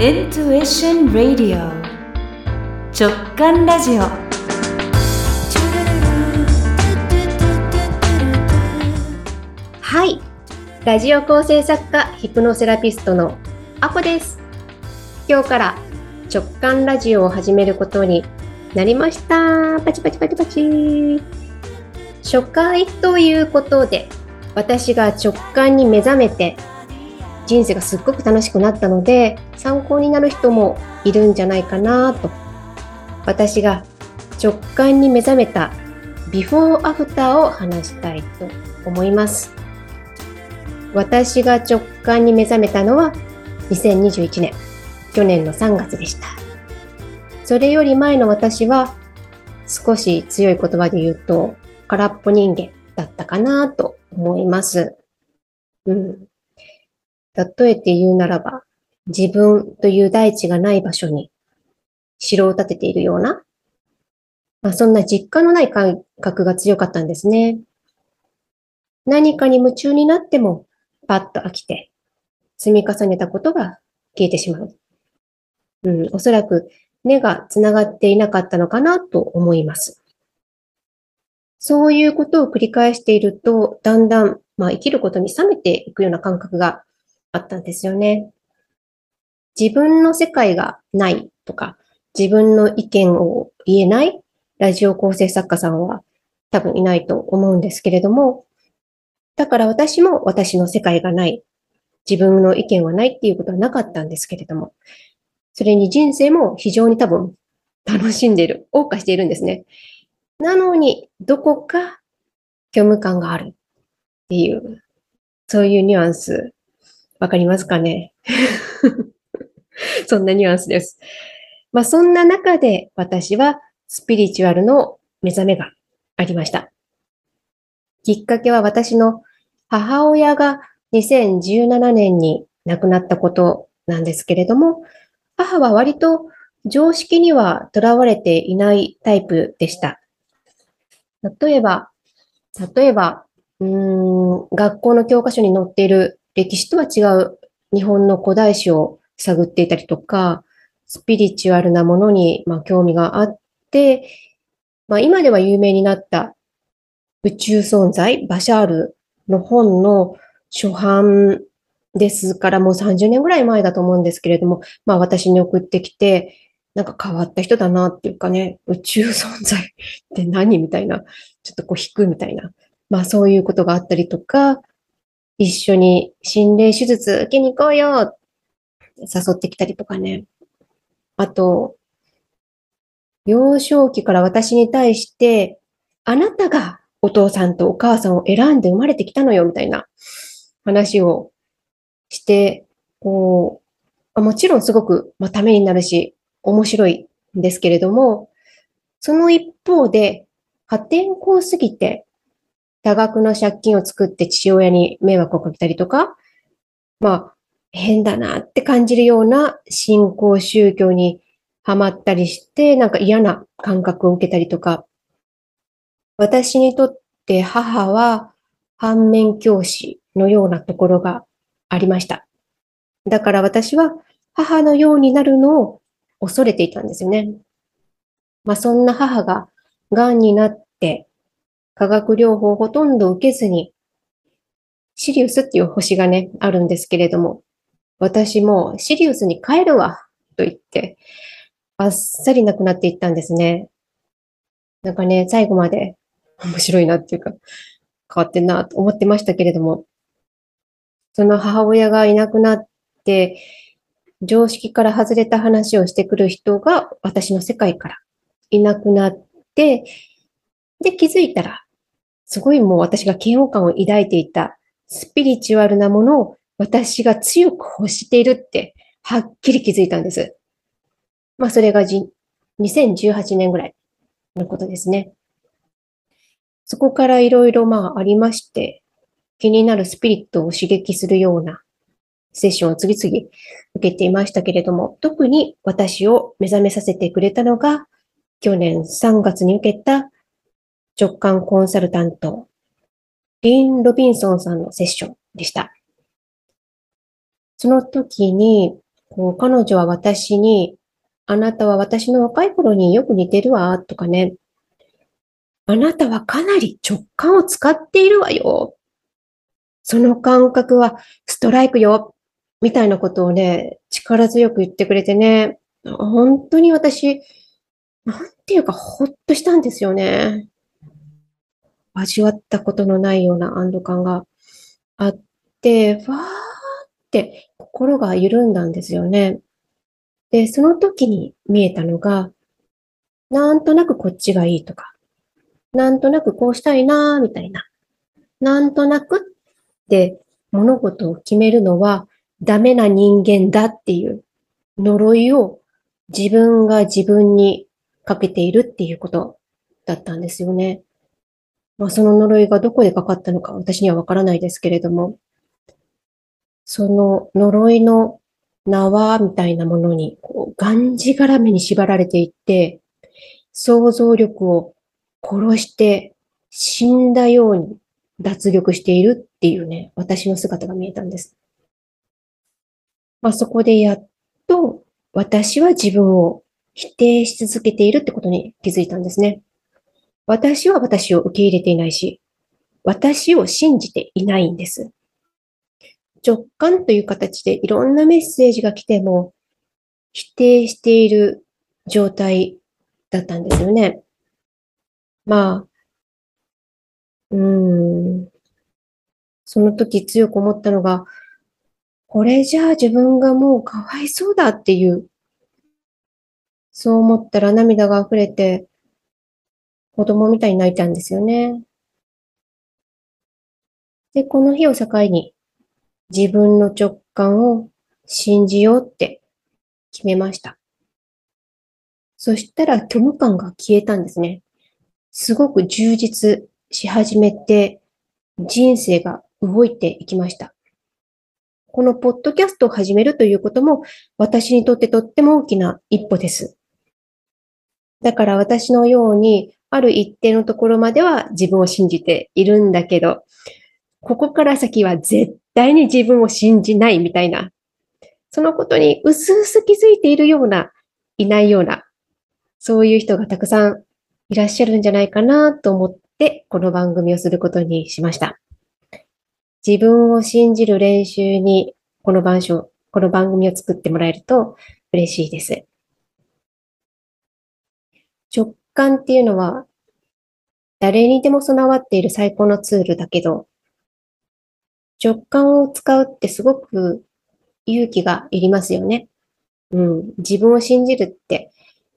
Intuition Radio 直感ラジオはい。ラジオ構成作家、ヒプノセラピストのアポです。今日から直感ラジオを始めることになりました。パチパチパチパチ。初回ということで、私が直感に目覚めて、人生がすっごく楽しくなったので、参考になる人もいるんじゃないかなと。私が直感に目覚めたビフォーアフターを話したいと思います。私が直感に目覚めたのは2021年、去年の3月でした。それより前の私は少し強い言葉で言うと空っぽ人間だったかなと思います。うん。例えて言うならば、自分という大地がない場所に城を建てているような、まあ、そんな実感のない感覚が強かったんですね。何かに夢中になってもパッと飽きて積み重ねたことが消えてしまう。うん、おそらく根がつながっていなかったのかなと思います。そういうことを繰り返していると、だんだん、まあ、生きることに冷めていくような感覚があったんですよね。自分の世界がないとか、自分の意見を言えないラジオ構成作家さんは多分いないと思うんですけれども、だから私も私の世界がない、自分の意見はないっていうことはなかったんですけれども、それに人生も非常に多分楽しんでいる、謳歌しているんですね。なのに、どこか虚無感があるっていう、そういうニュアンス、わかりますかね？そんなニュアンスです。まあそんな中で私はスピリチュアルの目覚めがありました。きっかけは私の母親が2017年に亡くなったことなんですけれども、母は割と常識にはとらわれていないタイプでした。例えば、例えば、うん、学校の教科書に載っている歴史とは違う日本の古代史を探っていたりとか、スピリチュアルなものに、ま、興味があって、まあ、今では有名になった宇宙存在、バシャールの本の初版ですからもう30年ぐらい前だと思うんですけれども、まあ私に送ってきて、なんか変わった人だなっていうかね、宇宙存在って何みたいな、ちょっとこう引くみたいな、まあそういうことがあったりとか、一緒に心霊手術受けに行こうよ誘ってきたりとかね。あと、幼少期から私に対して、あなたがお父さんとお母さんを選んで生まれてきたのよ、みたいな話をして、こう、もちろんすごく、まあ、ためになるし、面白いんですけれども、その一方で、破天荒すぎて、多額の借金を作って父親に迷惑をかけたりとか、まあ、変だなって感じるような信仰宗教にハマったりして、なんか嫌な感覚を受けたりとか、私にとって母は反面教師のようなところがありました。だから私は母のようになるのを恐れていたんですよね。まあそんな母が癌になって化学療法をほとんど受けずにシリウスっていう星がね、あるんですけれども、私もシリウスに帰るわと言ってあっさり亡くなっていったんですね。なんかね、最後まで面白いなっていうか変わってんなと思ってましたけれども、その母親がいなくなって、常識から外れた話をしてくる人が私の世界からいなくなって、で、気づいたら、すごいもう私が嫌悪感を抱いていたスピリチュアルなものを私が強く欲しているって、はっきり気づいたんです。まあ、それがじ2018年ぐらいのことですね。そこからいろいろまあありまして、気になるスピリットを刺激するようなセッションを次々受けていましたけれども、特に私を目覚めさせてくれたのが、去年3月に受けた直感コンサルタント、リン・ロビンソンさんのセッションでした。その時に、こう彼女は私に、あなたは私の若い頃によく似てるわ、とかね。あなたはかなり直感を使っているわよ。その感覚はストライクよ。みたいなことをね、力強く言ってくれてね、本当に私、なんていうかほっとしたんですよね。味わったことのないような安堵感があって、わーって心が緩んだんですよね。で、その時に見えたのが、なんとなくこっちがいいとか、なんとなくこうしたいなーみたいな。なんとなくって物事を決めるのはダメな人間だっていう呪いを自分が自分にかけているっていうことだったんですよね。まあ、その呪いがどこでかかったのか私にはわからないですけれども、その呪いの縄みたいなものにこうがんじがらめに縛られていって、想像力を殺して死んだように脱力しているっていうね、私の姿が見えたんです。まあ、そこでやっと私は自分を否定し続けているってことに気づいたんですね。私は私を受け入れていないし、私を信じていないんです。直感という形でいろんなメッセージが来ても否定している状態だったんですよね。まあ、うーん。その時強く思ったのが、これじゃあ自分がもうかわいそうだっていう、そう思ったら涙が溢れて、子供みたいに泣いたんですよね。で、この日を境に自分の直感を信じようって決めました。そしたら虚無感が消えたんですね。すごく充実し始めて、人生が動いていきました。このポッドキャストを始めるということも私にとってとっても大きな一歩です。だから私のようにある一定のところまでは自分を信じているんだけど、ここから先は絶対に自分を信じないみたいな、そのことに薄々気づいているような、いないような、そういう人がたくさんいらっしゃるんじゃないかなと思って、この番組をすることにしました。自分を信じる練習に、この番書、この番組を作ってもらえると嬉しいです。直感っていうのは、誰にでも備わっている最高のツールだけど、直感を使うってすごく勇気がいりますよね。うん。自分を信じるって、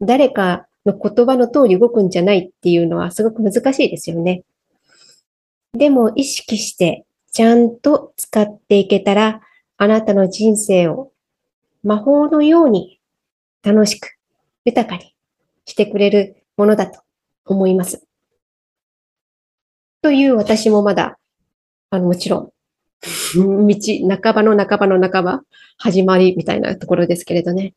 誰かの言葉の通り動くんじゃないっていうのはすごく難しいですよね。でも意識してちゃんと使っていけたら、あなたの人生を魔法のように楽しく、豊かにしてくれるものだと思います。という私もまだ、あの、もちろん、道、半ばの半ばの半ば、始まりみたいなところですけれどね。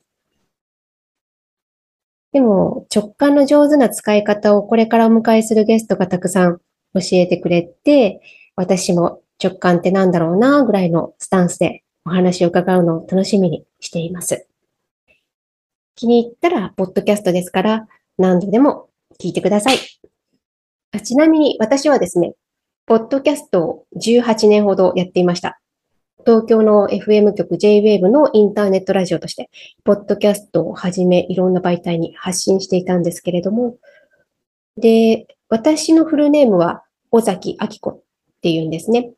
でも、直感の上手な使い方をこれからお迎えするゲストがたくさん教えてくれて、私も直感ってなんだろうな、ぐらいのスタンスでお話を伺うのを楽しみにしています。気に入ったら、ポッドキャストですから、何度でも聞いてください。あちなみに私はですね、ポッドキャストを18年ほどやっていました。東京の FM 局 JWAVE のインターネットラジオとして、ポッドキャストをはじめいろんな媒体に発信していたんですけれども、で、私のフルネームは尾崎明子っていうんですね。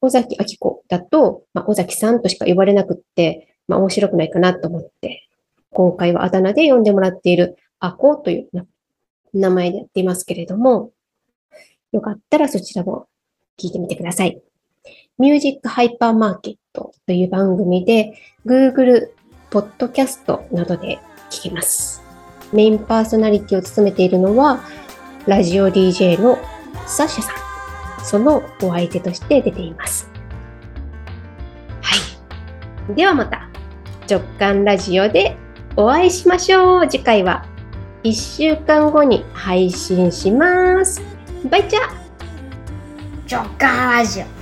尾崎明子だと、まあ、尾崎さんとしか呼ばれなくって、まあ、面白くないかなと思って、今回はあだ名で呼んでもらっているあこという名前でやっていますけれども、よかったらそちらも聞いてみてください。ミュージックハイパーマーケットという番組で Google ポッドキャストなどで聞けます。メインパーソナリティを務めているのはラジオ DJ のサッシャさん。そのお相手として出ています。はい。ではまた直感ラジオでお会いしましょう。次回は1週間後に配信します。バイチャ直感ラジオ